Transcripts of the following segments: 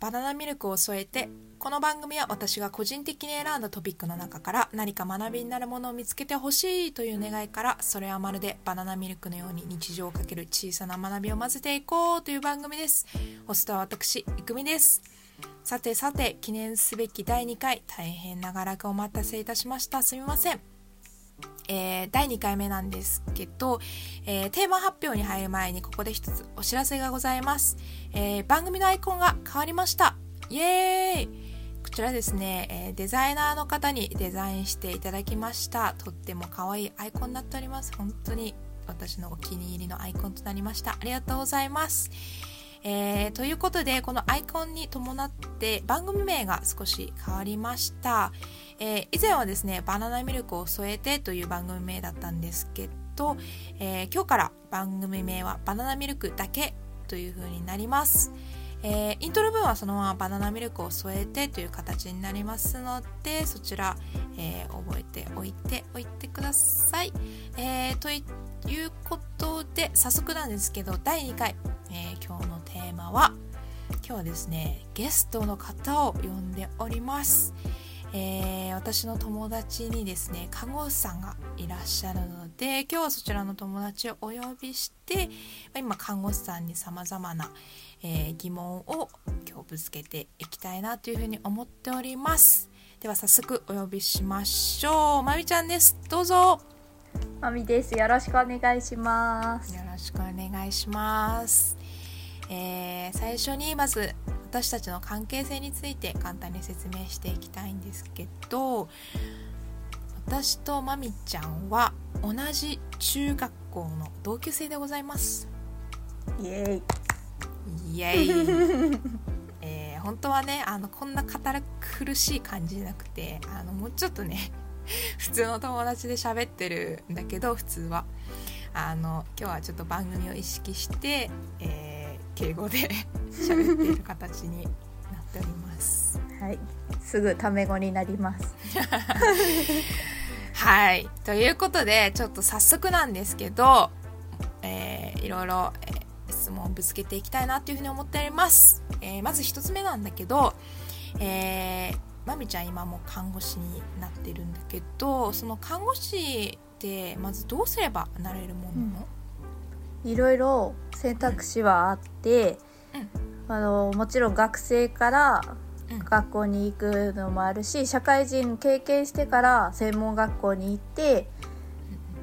バナナミルクを添えてこの番組は私が個人的に選んだトピックの中から何か学びになるものを見つけてほしいという願いからそれはまるでバナナミルクのように日常をかける小さな学びを混ぜていこうという番組です。ホストは私いくみです。さてさて記念すべき第2回大変長らくお待たせいたしました。すみません。えー、第2回目なんですけど、えー、テーマ発表に入る前にここで一つお知らせがございます、えー、番組のアイコンが変わりました。イエーイ。こちらですね、えデザイナーの方にデザインしていただきました。とっても可愛いアイコンになっております。本当に私のお気に入りのアイコンとなりました。ありがとうございます。えー、ということでこのアイコンに伴って番組名が少し変わりました、えー、以前はですねバナナミルクを添えてという番組名だったんですけど、えー、今日から番組名はバナナミルクだけという風になります、えー、イントロ分はそのままバナナミルクを添えてという形になりますのでそちら、えー、覚えておいておいてください、えー、ということで早速なんですけど第2回えー、今日のテーマは今日はですねゲストの方を呼んでおります、えー、私の友達にですね看護師さんがいらっしゃるので今日はそちらの友達をお呼びして今看護師さんにさまざまな、えー、疑問を今日ぶつけていきたいなというふうに思っております。では早速お呼びしましょう。まみちゃんです。どうぞ。まみです。よろしくお願いします。よろしくお願いします。えー、最初にまず私たちの関係性について簡単に説明していきたいんですけど私とまみちゃんは同じ中学校の同級生でございます。イエイ。イエイ。えー、本当はねあのこんな堅苦しい感じじゃなくてあのもうちょっとね 普通の友達で喋ってるんだけど普通はあの今日はちょっと番組を意識して、えー敬語で 喋っている形になっております。はい、すぐタメ語になります。はい、ということでちょっと早速なんですけど、えー、いろいろ、えー、質問をぶつけていきたいなというふうに思っております。えー、まず1つ目なんだけど、えー、まみちゃん今も看護師になってるんだけどその看護師ってまずどうすればなれるものなの、うん、いろいろ選択肢はあって、うん、あのもちろん学生から学校に行くのもあるし社会人経験してから専門学校に行って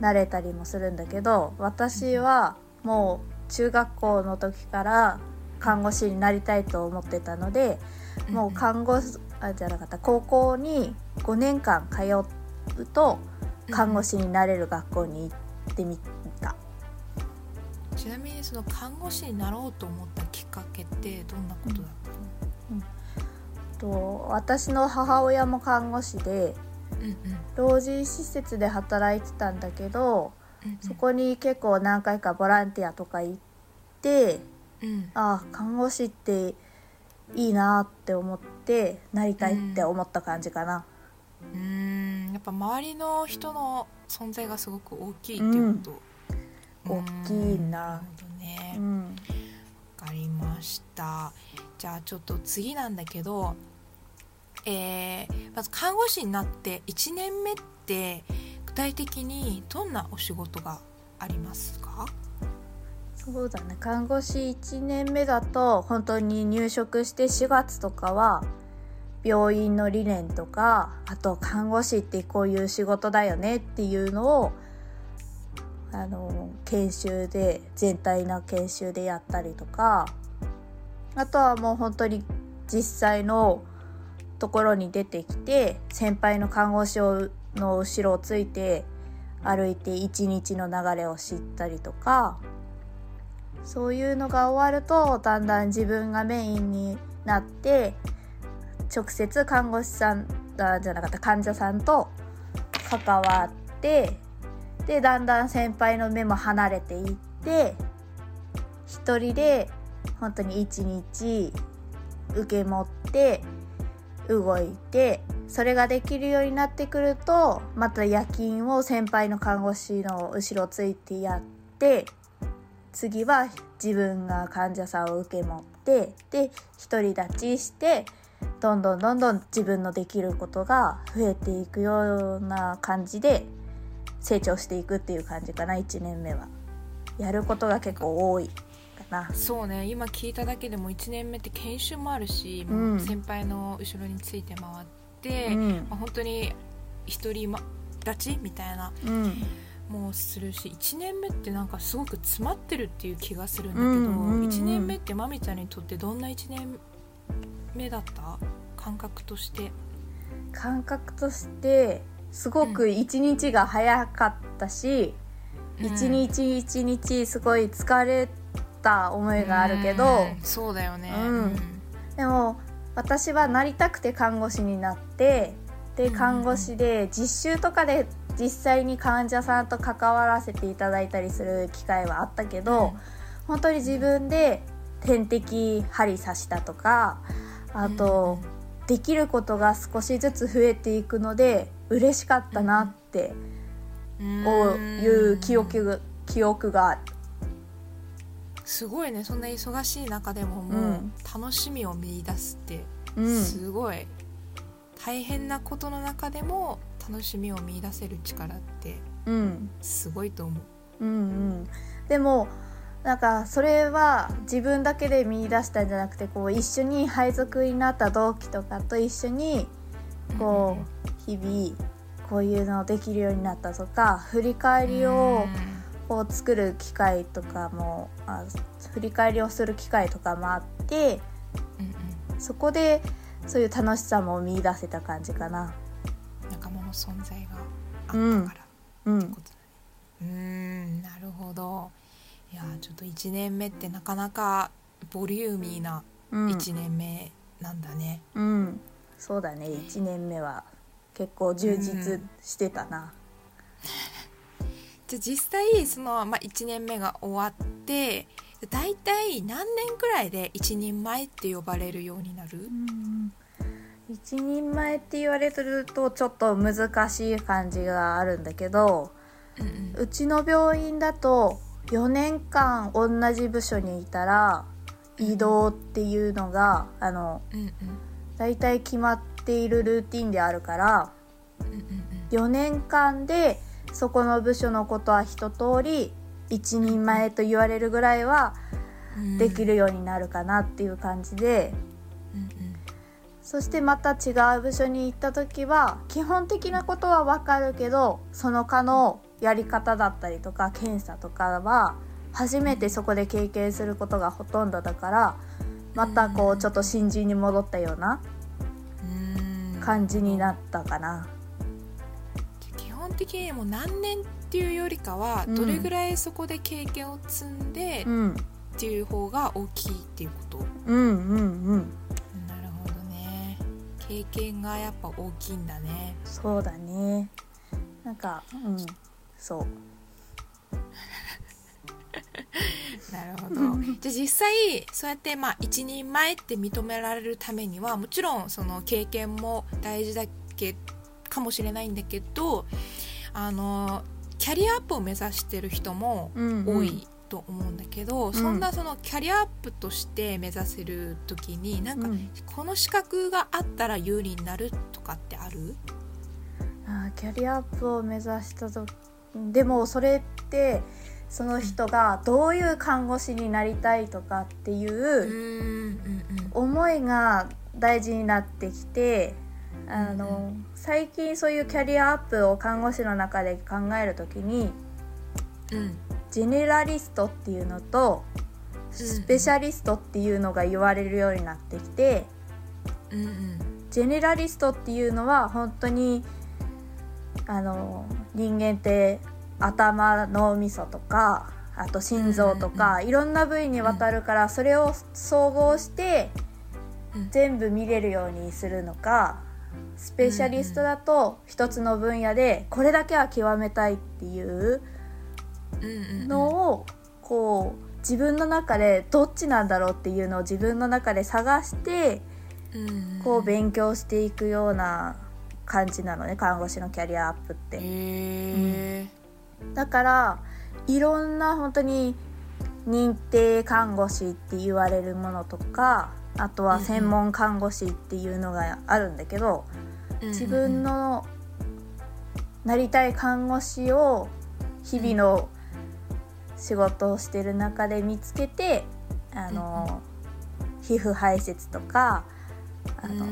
慣れたりもするんだけど私はもう中学校の時から看護師になりたいと思ってたのでもう看護あじゃなかった。高校に5年間通うと看護師になれる学校に行ってみちなみにその看護師になろうと思ったきっかけってどんなことだったの、うん。うん、と私の母親も看護師で、うんうん、老人施設で働いてたんだけど、うんうん、そこに結構何回かボランティアとか行って、うん、ああ看護師っていいなって思ってなりたいって思った感じかな。うんやっぱ周りの人の存在がすごく大きいっていうこと、大きいな。ね。うん、分かりました。じゃあちょっと次なんだけど、えー、まず看護師になって1年目って具体的にどんなお仕事がありますか？そうだね。看護師1年目だと本当に入職して4月とかは病院の理念とかあと看護師ってこういう仕事だよねっていうのをあの研修で全体の研修でやったりとかあとはもう本当に実際のところに出てきて先輩の看護師の後ろをついて歩いて一日の流れを知ったりとかそういうのが終わるとだんだん自分がメインになって直接看護師さんじゃなかった患者さんと関わってでだんだん先輩の目も離れていって一人で本当に一日受け持って動いてそれができるようになってくるとまた夜勤を先輩の看護師の後ろついてやって次は自分が患者さんを受け持ってで独り立ちしてどんどんどんどん自分のできることが増えていくような感じで成長していくっていう感じかな1年目は。やることが結構多いかな。そうね今聞いただけでも1年目って研修もあるし、うん先輩の後ろについて回って、うんまあ、本当に一人ま立ちみたいなうんもうするし1年目ってなんかすごく詰まってるっていう気がするんだけど、うんうんうん1年目ってまみちゃんにとってどんな1年目だった？感覚として。感覚としてすごく一日が早かったし、一日一日すごい疲れた思いがあるけど、うん。そうだよね、うん。でも私はなりたくて看護師になってでうん。看護師で実習とかで実際に患者さんと関わらせていただいたりする機会はあったけど、本当に自分で点滴針刺したとかあと、できることが少しずつ増えていくので嬉しかったなってうん。いう記憶が記憶が。すごいね。そんな忙しい中でももううん。楽しみを見出すってうん。すごい。大変なことの中でも楽しみを見出せる力ってうん。すごいと思う。うんうん、でもなんかそれは自分だけで見出したんじゃなくてこう一緒に配属になった同期とかと一緒にこう日々こういうのできるようになったとか振り返りをこう作る機会とかもあ振り返りをする機会とかもあってうんうん。そこでそういう楽しさも見出せた感じかな。うん仲間の存在があったから。うん。ってことだねうーん。なるほど。いやーちょっと1年目ってなかなかボリューミーなうん。1年目なんだね、うん、そうだね。1年目は結構充実してたな。じゃあ実際その、まあ、1年目が終わって大体何年くらいで一人前って呼ばれるようになる？うん一人前って言われてるとちょっと難しい感じがあるんだけどうんうん。うちの病院だと4年間同じ部署にいたら移動っていうのがあのうんうん。大体決まっているルーティンであるからうんうん4年間でそこの部署のことは一通り一人前と言われるぐらいはうん。できるようになるかなっていう感じで。うんうんそしてまた違う部署に行った時は基本的なことは分かるけどその科のやり方だったりとか検査とかは初めてそこで経験することがほとんどだからまたこうちょっと新人に戻ったようなうん。感じになったかな。基本的にもう何年っていうよりかはうん。どれぐらいそこで経験を積んでうん、っていう方が大きいっていうこと？うんうんうん。なるほどね経験がやっぱ大きいんだね。そうだね。なんかうんそう。なるほど。じゃあ実際そうやってまあ一人前って認められるためにはもちろんその経験も大事だけかもしれないんだけどあのキャリアアップを目指してる人も多いと思うんだけど、そんなそのキャリアアップとして目指せる時になんかうんこの資格があったら有利になるとかってある？あーキャリアアップを目指したとでもそれってその人がどういう看護師になりたいとかっていうんううんうん。思いが大事になってきてあの最近そういうキャリアアップを看護師の中で考える時にうんジェネラリストっていうのとスペシャリストっていうのが言われるようになってきてうんうん。ジェネラリストっていうのは本当にあの人間って頭脳みそとかあと心臓とか、いろんな部位にわたるから、それを総合してうん。全部見れるようにするのかスペシャリストだと一つの分野でこれだけは極めたいっていうのをこう自分の中でどっちなんだろうっていうのを自分の中で探してうんうんこう勉強していくような感じなのね看護師のキャリアアップって。へえだからいろんな本当に認定看護師って言われるものとかあとは専門看護師っていうのがあるんだけど、自分のなりたい看護師を日々の仕事をしてる中で見つけてあの、皮膚排泄とかあの、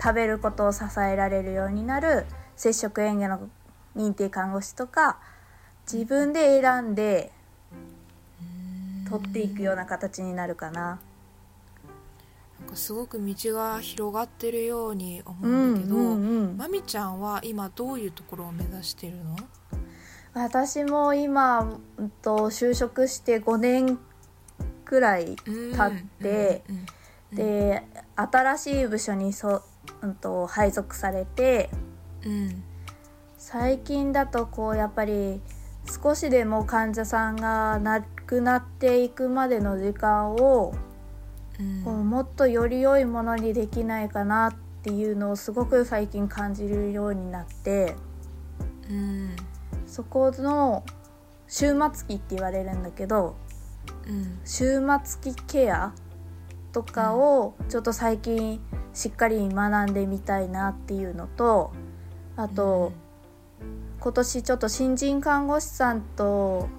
食べることを支えられるようになる接触園芸の認定看護師とか自分で選んで取っていくような形になるかな。なんかすごく道が広がってるように思うんだけど、まみちゃんは今どういうところを目指してるの？私も今、うんと、就職して5年くらい経って、で新しい部署にそ、うん、と配属されてうん最近だとこうやっぱり少しでも患者さんが亡くなっていくまでの時間をうん。こうもっとより良いものにできないかなっていうのをすごく最近感じるようになって。うんそこの終末期って言われるんだけどうん終末期ケアとかをちょっと最近しっかり学んでみたいなっていうのとあと、今年ちょっと新人看護師さんと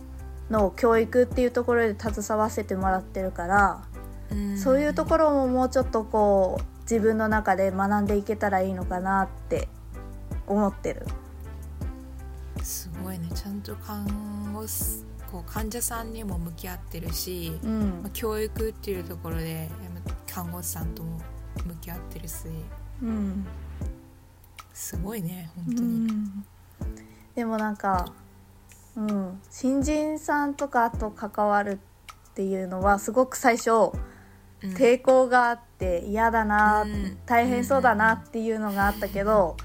の教育っていうところで携わせてもらってるから、うんそういうところももうちょっとこう自分の中で学んでいけたらいいのかなって思ってる。すごいね。ちゃんと看護師こう患者さんにも向き合ってるし、うまあん、教育っていうところで看護師さんとも向き合ってるし。うん。すごいねう本当に、ん。でもなんか、うん、新人さんとかと関わるっていうのはすごく最初うん。抵抗があって嫌だな、うん。大変そうだなっていうのがあったけど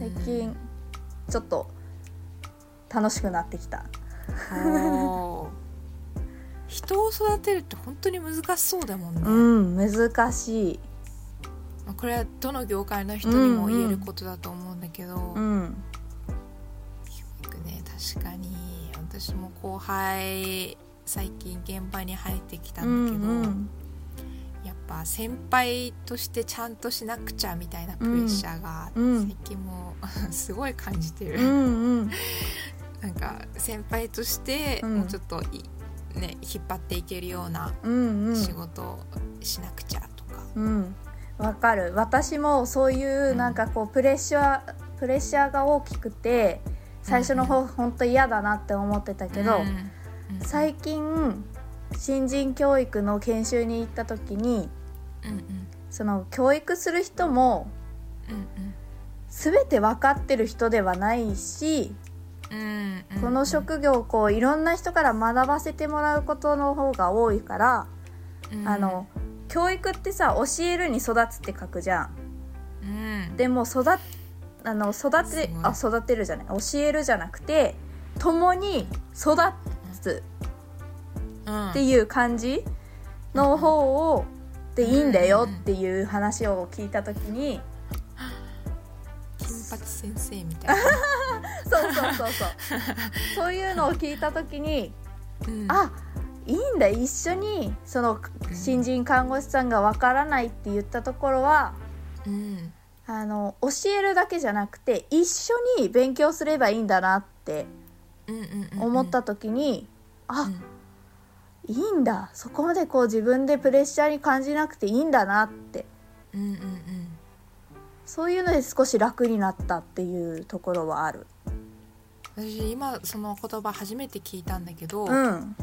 最うん。近ちょっと楽しくなってきた。人を育てるって本当に難しそうだもんね、うん難しい。まあこれはどの業界の人にも言えることだと思うんだけど、うん。教育ね確かに。私も後輩最近現場に入ってきたうんだけど、んやっぱ先輩としてちゃんとしなくちゃみたいなプレッシャーがうん。最近も すごい感じてる、うんうん。なんか先輩としてうん。もうちょっとい、ね、引っ張っていけるようなうんうん。仕事をしなくちゃとか、うん。わかる。私もそういうなんかこうプレッシャープレッシャーが大きくて最初の方本当嫌だなって思ってたけど、うんうん。最近新人教育の研修に行った時にうんうん。その教育する人もうん全て分かってる人ではないし、うんうん。うんこの職業をこういろんな人から学ばせてもらうことの方が多いから、うん。あの教育ってさ教えるに育つって書くじゃん。うん。でも育っあの育すてあ育てるじゃない。教えるじゃなくて共に育つ。うん。っていう感じの方をでいいんだよっていう話を聞いた時に金八先生みたいな、そうそうそうそう。そういうのを聞いた時にうん。あいいんだ一緒にその新人看護師さんがわからないって言ったところはうん。あの教えるだけじゃなくて一緒に勉強すればいいんだなってうんうんうん。思った時に、あ、うんいいんだ。そこまでこう自分でプレッシャーに感じなくていいんだなって。うんうんうん。そういうので少し楽になったっていうところはある。私今その言葉初めて聞いたんだけど、うん。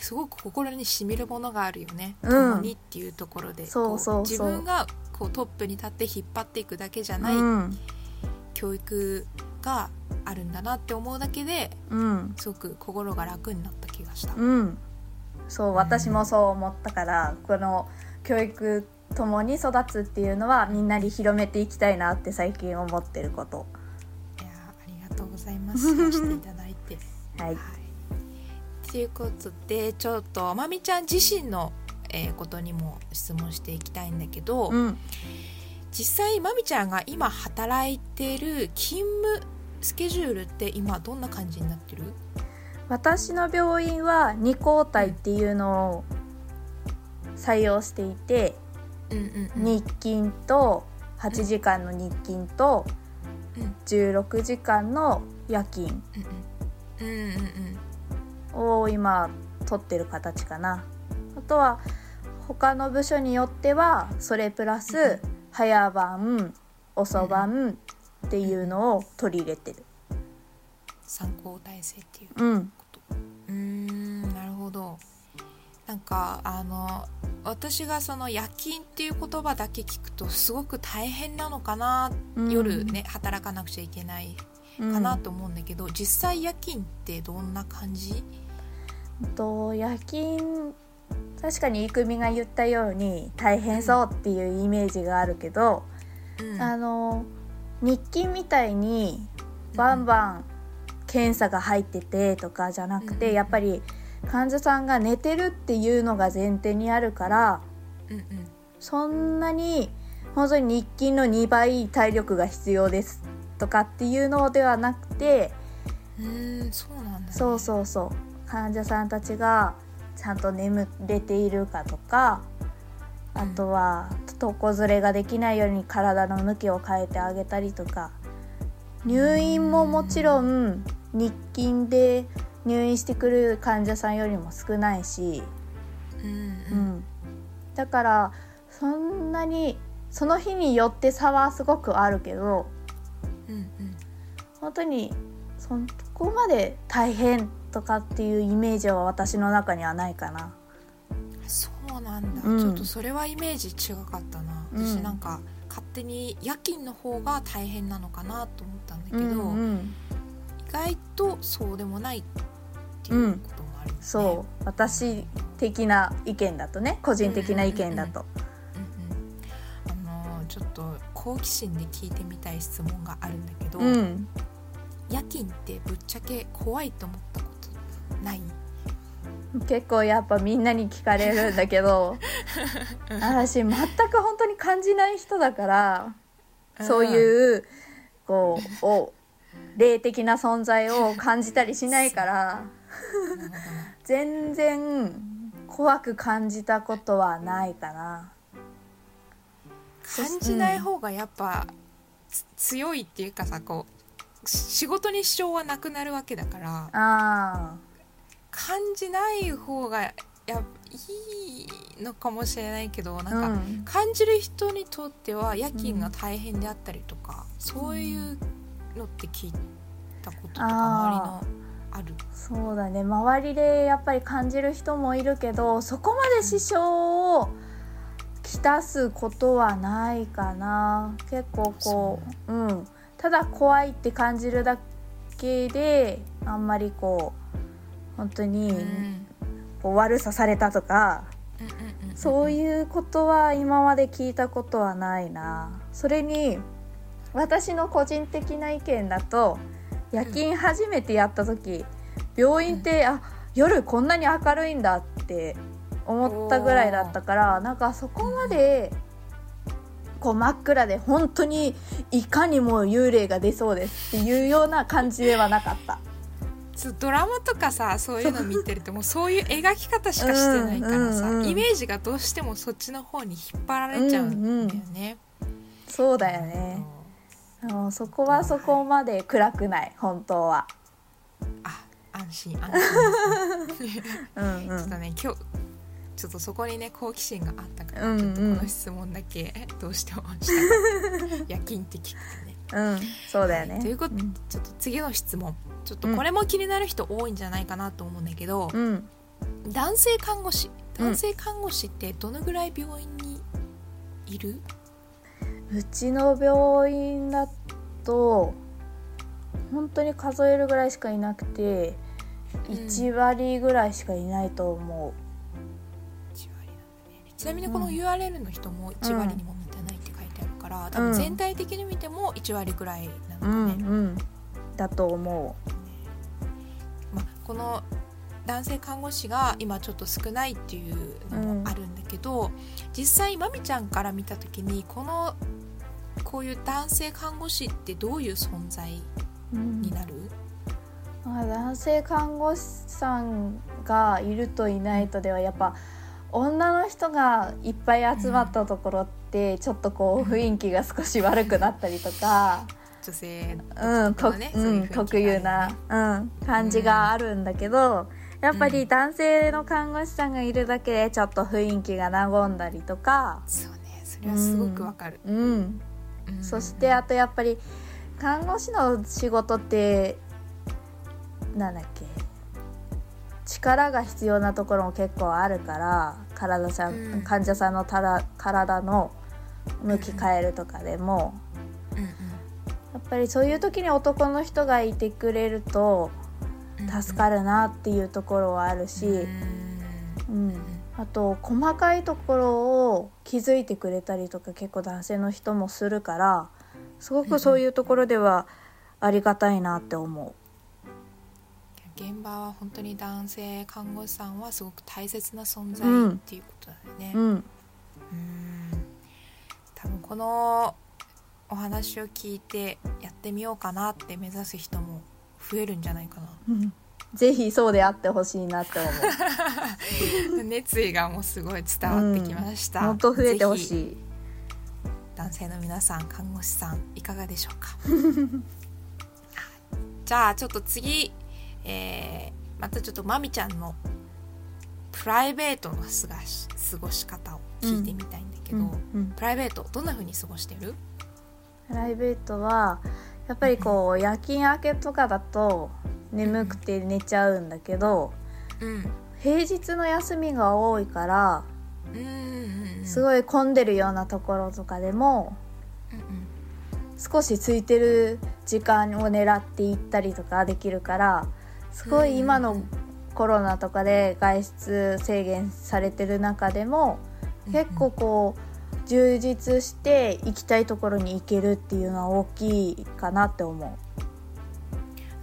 すごく心にしみるものがあるよね、うん。共にっていうところで。自分がこうトップに立って引っ張っていくだけじゃないうん。教育があるんだなって思うだけでうん。すごく心が楽になった気がした、うんそう私もそう思ったからこの教育ともに育つっていうのはみんなに広めていきたいなって最近思ってること。いやーありがとうございます。していただいて。はい。ということでちょっとまみちゃん自身の、えーことにも質問していきたいんだけど、うん。実際まみちゃんが今働いてる勤務スケジュールって今どんな感じになってる？私の病院は2交代っていうのを採用していて、うんうんうん。日勤と8時間の日勤とうん16時間の夜勤を今取ってる形かな。あとは他の部署によってはそれプラス早番遅番っていうのを取り入れてる。参考体制っていううーんなるほど。なんかあの私がその夜勤っていう言葉だけ聞くとすごく大変なのかな、うん。夜ね働かなくちゃいけないかなと思うんだけど、実際夜勤ってどんな感じ？うんと夜勤確かに郁美が言ったように大変そうっていうイメージがあるけど、うん。あの日勤みたいにバンバン検査が入っててとかじゃなくて、うんやっぱり患者さんが寝てるっていうのが前提にあるからうんうんそんなに本当に日勤の2倍体力が必要ですとかっていうのではなくてうーんそうなんだ、ね、そうそうそう。患者さんたちがちゃんと眠れているかとかあとは床ずれができないように体の向きを変えてあげたりとか。入院ももちろん日勤で入院してくる患者さんよりも少ないし、うんううん。ん、だからそんなにその日によって差はすごくあるけどうんうん。本当にそこまで大変とかっていうイメージは私の中にはないかな。そうなんだ、うん。ちょっとそれはイメージ違かったな、うん。私なんか勝手に夜勤の方が大変なのかなと思ったんだけど、うんうん。意外とそうでもないっていうこともあるよね、そう。私的な意見だとね。個人的な意見だと。うんうん、あのちょっと好奇心で聞いてみたい質問があるんだけど、うん。夜勤ってぶっちゃけ怖いと思ったことない？結構やっぱみんなに聞かれるんだけど 私全く本当に感じない人だからそうういうこうお霊的な存在を感じたりしないから全然怖く感じたことはないかな。感じない方がやっぱ、つ強いっていうかさこうし仕事に支障はなくなるわけだからあ感じない方がやいいのかもしれないけどあ、なんか、うん、感じる人にとっては夜勤が大変であったりとか、そういうのって聞いたこととか周りのある。そうだね。周りでやっぱり感じる人もいるけどそこまで支障をきたすことはないかな。結構こううん。ただ怖いって感じるだけであんまりこう本当にうん。こう悪さされたとかそういうことは今まで聞いたことはないな。それに私の個人的な意見だと夜勤初めてやった時病院って、あ夜こんなに明るいんだって思ったぐらいだったからなんかそこまでこう真っ暗で本当にいかにも幽霊が出そうですっていうような感じではなかった。ドラマとかさそういうの見てるともうそういう描き方しかしてないからさ、うんうんうんイメージがどうしてもそっちの方に引っ張られちゃうんだよね。そうだよね。そこはそこまで暗くない本当は。あ安心安心。うんうちょっとね今日ちょっとそこにね好奇心があったから、うんうん。ちょっとこの質問だけどうしてもしたか夜勤って聞くとね。うん、そうだよね。ということで、ん。ちょっと次の質問。ちょっとこれも気になる人多いんじゃないかなと思うんだけど、うん、男性看護師。うん。男性看護師ってどのぐらい病院にいる、うちの病院だと本当に数えるぐらいしかいなくてうん1割ぐらいしかいないと思1割ね。ちなみにこの URL の人も1割にも満たないって書いてあるから、多分全体的に見ても1割ぐらいなう。うんのかね、うん、だと思まあ、この男性看護師が今ちょっと少ないっていうのもあるんだけど、実際まみちゃんから見た時にこのこういう男性看護師ってどういう存在う。うんになる、あまあ、男性看護師さんがいるといないとではやっぱ女の人がいっぱい集まったところってちょっとこう雰囲気が少し悪くなったりとか、女性うんとうん、特有な、うん、感じがあるんだけど、やっぱり男性の看護師さんがいるだけでちょっと雰囲気が和んだりとか、そうねそれはすごくわかる、うん、うんそしてあとやっぱり看護師の仕事ってなんだっけ力が必要なところも結構あるから体さん、うん。患者さんのたら体の向き変えるとかでもうんうん。やっぱりそういう時に男の人がいてくれるとうん助かるなっていうところはあるし、うん。うん、あと細かいところを気づいてくれたりとか結構男性の人もするからすごくそういうところではありがたいなって思現場は本当に男性看護師さんはすごく大切な存在うんっていうことだよね、う。うん。うん。多分このお話を聞いてやってみようかなって目指す人も増えるんじゃないかうんぜひそうであってほしいなって思な 熱意がもうすごい伝わってきましう。た、もっと増えてほしい。男性の皆さん看護師さんいかがでしょうか？じゃあちょっと次、えーまたちょっとまみちゃんのプライベートの過ごし過ごし方を聞いてみたいんだけど、うんうんプライベートどんな風に過ごしてる？プライベートはやっぱりこう夜勤明けとかだと眠くて寝ちゃうんだけどうん。平日の休みが多いからすごい混んでるようなところとかでもうんうん少し空いてる時間を狙って行ったりとかできるからすごい今のコロナとかで外出制限されてる中でも結構こう充実して行きたいところに行けるっていうのは大きいかなって思なん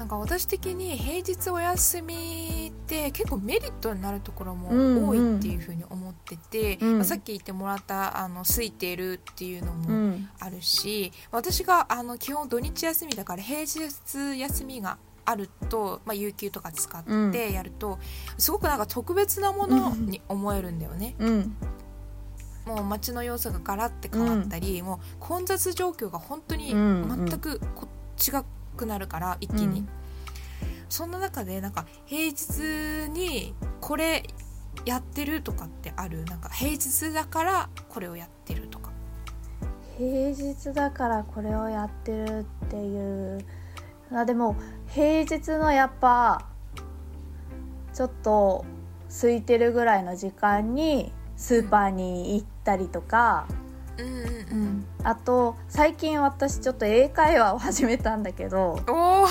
か私的に平日お休みって結構メリットになるところもうん多いっていうふうに思ってて、うん。まあさっき言ってもらったあの空いているっていうのう。うもん。あるし、私があの基本土日休みだから平日休みがあると、まあ、有給とか使ってやると、すごくなんか特別なものに思えるんだよね。うん。もう街の様子がガラって変わったり、もう混雑状況が本当にうん全くこ違くなるから一気に、うんそんな中でなんか平日にこれやってるとかってある？なんか平日だからこれをやってるとか。平日だからこれをやってるっていう。あでも平日のやっぱちょっと空いてるぐらいの時間にスーパーに行ったりとか、うんうんうんあと最近私ちょっと英会話を始めたんだけど。おお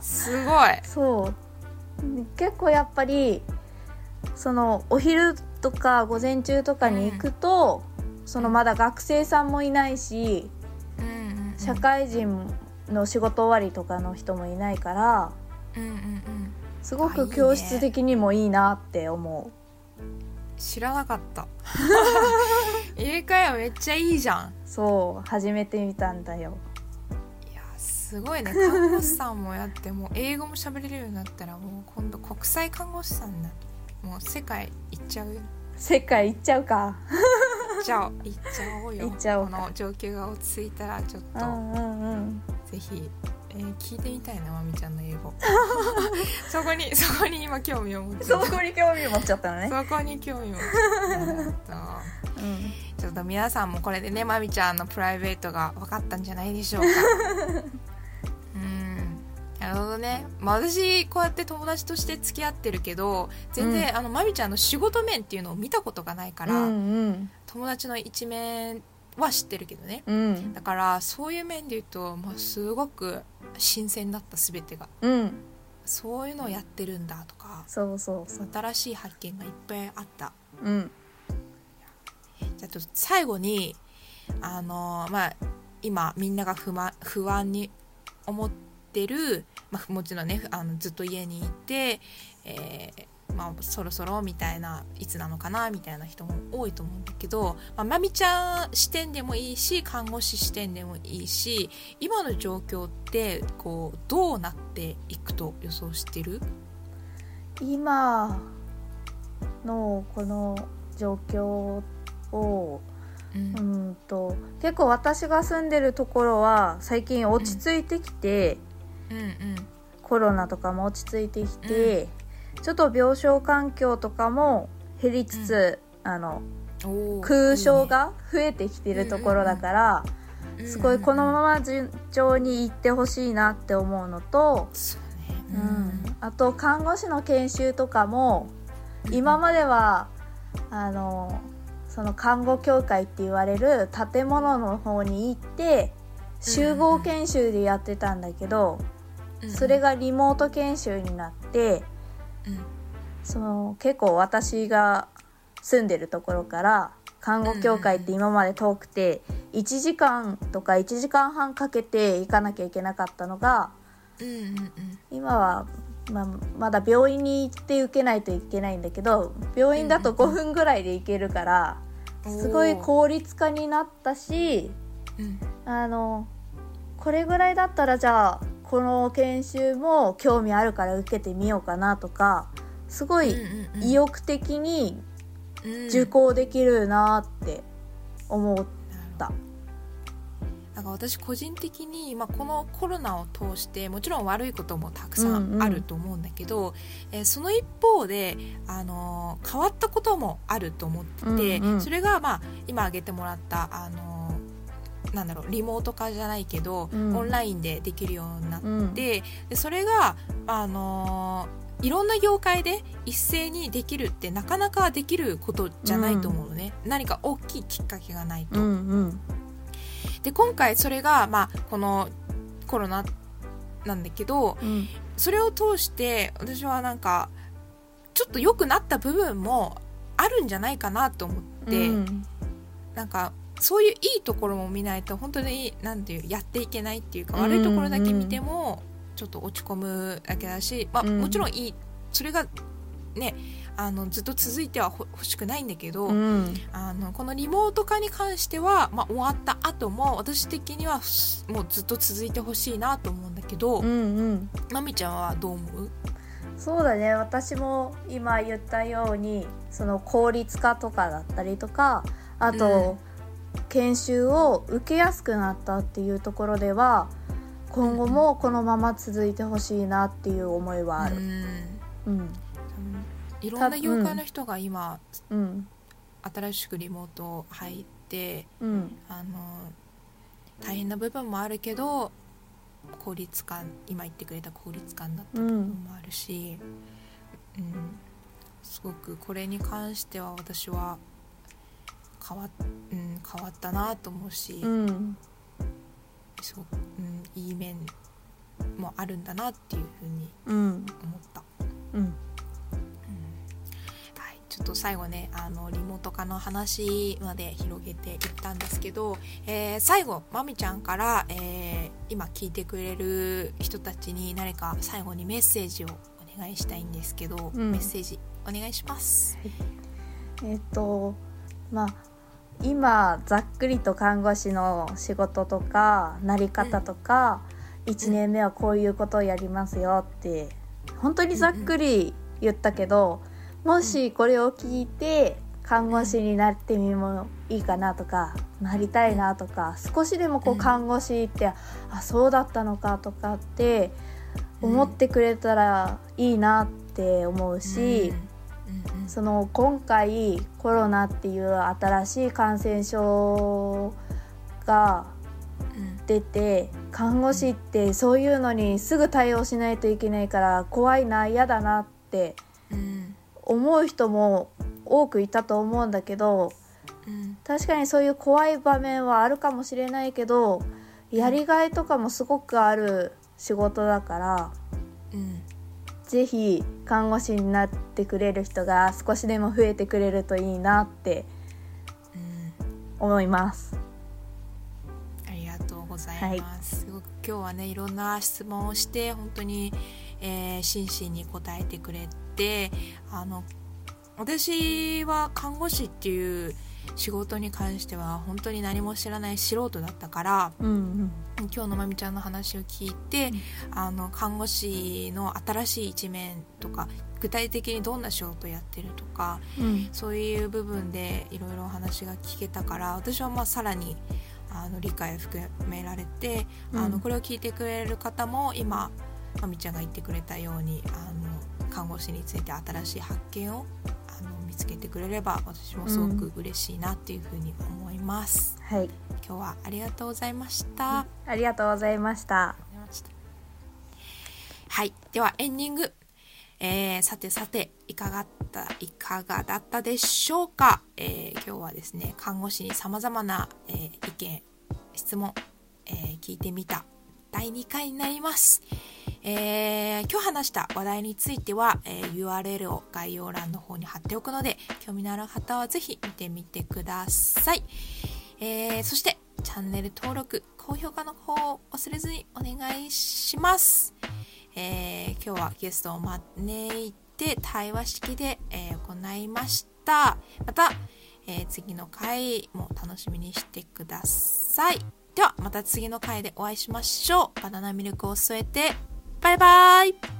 すごい。そう。結構やっぱりそのお昼とか午前中とかに行くと、そのまだ学生さんもいないしうんうんうん。社会人の仕事終わりとかの人もいないからうんうんうん。すごく教室的にもいいなって思知らなかった。英会話めっちゃいいじゃん。うそう始めてみたんだよすごいね。看護師さんもやってもう英語も喋れるようになったらもう今度国際看護師さんだ。もう世界行っちゃうよ。世界行っちゃうか。行っちゃおう行っちゃおうよ。行っちゃおうか。この状況が落ち着いたらちょっと、うんうんうん。ぜひ、えー聞いてみたいなまみちゃんの英語。そこにそこに今興味を持ってそこに興味持っちゃったのね。そこに興味を持ってうん。ちょっと皆さんもこれでねまみちゃんのプライベートが分かったんじゃないでしょうか。う んなるほどね、まあ、私こうやって友達として付き合ってるけど全然、あのまみちゃんの仕事面っていうのを見たことがないから、うんうん友達の一面は知ってるけどね。うん。だからそういう面で言うと、まあ、すごく新鮮だった全てが。うん。そういうのをやってるんだとかそうそう新しい発見がいっぱいあった。うん。じゃあと最後にあのーまあ今みんなが不満不安に思ってる、まあ、もちろんねあのずっと家にいて、えーまあ、そろそろみたいないつなのかなみたいな人も多いと思うんだけど、まあ、まみちゃん視点でもいいし看護師視点でもいいし今の状況ってこうどうなっていくと予想してる？今のこの状況をうん。うんと結構私が住んでるところは最近落ち着いてきて、うんコロナとかも落ち着いてきて、ちょっと病床環境とかも減りつつ、あのうんおー空床が増えてきてるところだから、いいねすごいこのまま順調にいってほしいなって思うのと、そうね。うん。あと看護師の研修とかも今まではあのその看護協会って言われる建物の方に行って集合研修でやってたんだけど、うんそれがリモート研修になってうん。その結構私が住んでるところから看護協会って今まで遠くて1時間とか1時間半かけて行かなきゃいけなかったのがうんうんうん。今は、まあ、まだ病院に行って受けないといけないんだけど病院だと5分ぐらいで行けるからすごい効率化になったしうん。あのこれぐらいだったらじゃあこの研修も興味あるから受けてみようかなとかすごいうんうん意欲的にうん。受講できるなって思った。なんか私個人的に、まあ、このコロナを通してもちろん悪いこともたくさうんうんん。あると思うんだけど、えーその一方で、あのー変わったこともあると思ってて、うんうん。それが、まあ、今挙げてもらった、あのーなんだろうリモート化じゃないけど、うん。オンラインでできるようになって、うん。でそれが、あのーいろんな業界で一斉にできるってなかなかできることじゃないと思うのね、何か大きいきっかけがないと。うんうん。で今回それが、まあ、このコロナなんだけどうん。それを通して私はなんかちょっと良くなった部分もあるんじゃないかなと思って、うん。なんかそういういいところも見ないと本当になんていうやっていけないっていうか、うん悪いところだけ見てもちょっと落ち込むだけだし、まあ、うん。もちろんいいそれがねあのずっと続いてはほ欲しくないんだけど、うん。あのこのリモート化に関しては、まあ、終わった後も私的にはすもうずっと続いてほしいなと思うんだけど、うんうん。まみちゃんはどう思う？そうだね。私も今言ったようにその効率化とかだったりとかあと、研修を受けやすくなったっていうところでは今後もこのまま続いてほしいなっていう思いはある。うん。うん。いろんな業界の人が今、うん。新しくリモート入ってうん。あの大変な部分もあるけど効率感今言ってくれた効率感だった部分もあるし、うん。すごくこれに関しては私は変わ,、うん、変わったなと思うし、うん。すごく、うん、いい面もあるんだなっていうふうにうん思った。うん。はい、ちょっと最後ねあのリモート化の話まで広げていったんですけど、えー最後まみちゃんから、えー今聞いてくれる人たちに何か最後にメッセージをお願いしたいんですけど、うん。メッセージお願いします。えっとまあ今ざっくりと看護師の仕事とかなり方とか、1年目はこういうことをやりますよって本当にざっくり言ったけど、もしこれを聞いて看護師になってみもいいかなとかなりたいなとか少しでもこううん。看護師って、あそうだったのかとかって思ってくれたらいいなって思うし。その今回コロナっていう新しい感染症がうん出て看護師ってそういうのにすぐ対応しないといけないから怖いな嫌だなってうん。思う人も多くいたと思うんだけどうん。確かにそういう怖い場面はあるかもしれないけどやりがいとかもすごくある仕事だからうんぜひ看護師になってくれる人が少しでも増えてくれるといいなってうん思います。ありがとうございます。すごく今日はねいろんな質問をして本当にえー、真摯に答えてくれてあの私は看護師っていう仕事に関しては本当に何も知らない素人だったから、うんうん、今日のまみちゃんの話を聞いて、うん、あの看護師の新しい一面とか具体的にどんな仕事やってるとか、うん、そういう部分でいろいろお話が聞けたから私はまあさらにあの理解を含められて、うん、あのこれを聞いてくれる方も今まみちゃんが言ってくれたようにあの看護師について新しい発見をつけてくれれば私もすごく嬉しいなっていうふうに思います、うん、はい。今日はありがとうございました、ありがとうございました。はい。ではエンディング。えー、さてさていかがだいかがだったでしょうか、えー、今日はですね看護師にさまざまな、えー、意見質問、え聞いてみた。第2回になります、え今日話した話題については、え URL を概要欄の方に貼っておくので興味のある方は是非見てみてください、えそしてチャンネル登録高評価の方を忘れずにお願いします。え、今日はゲストを招いて対話式で、え、行いました。また、え、次の回も楽しみにしてください。ではまた次の回でお会いしましょう。バナナミルクを添えてバイバイ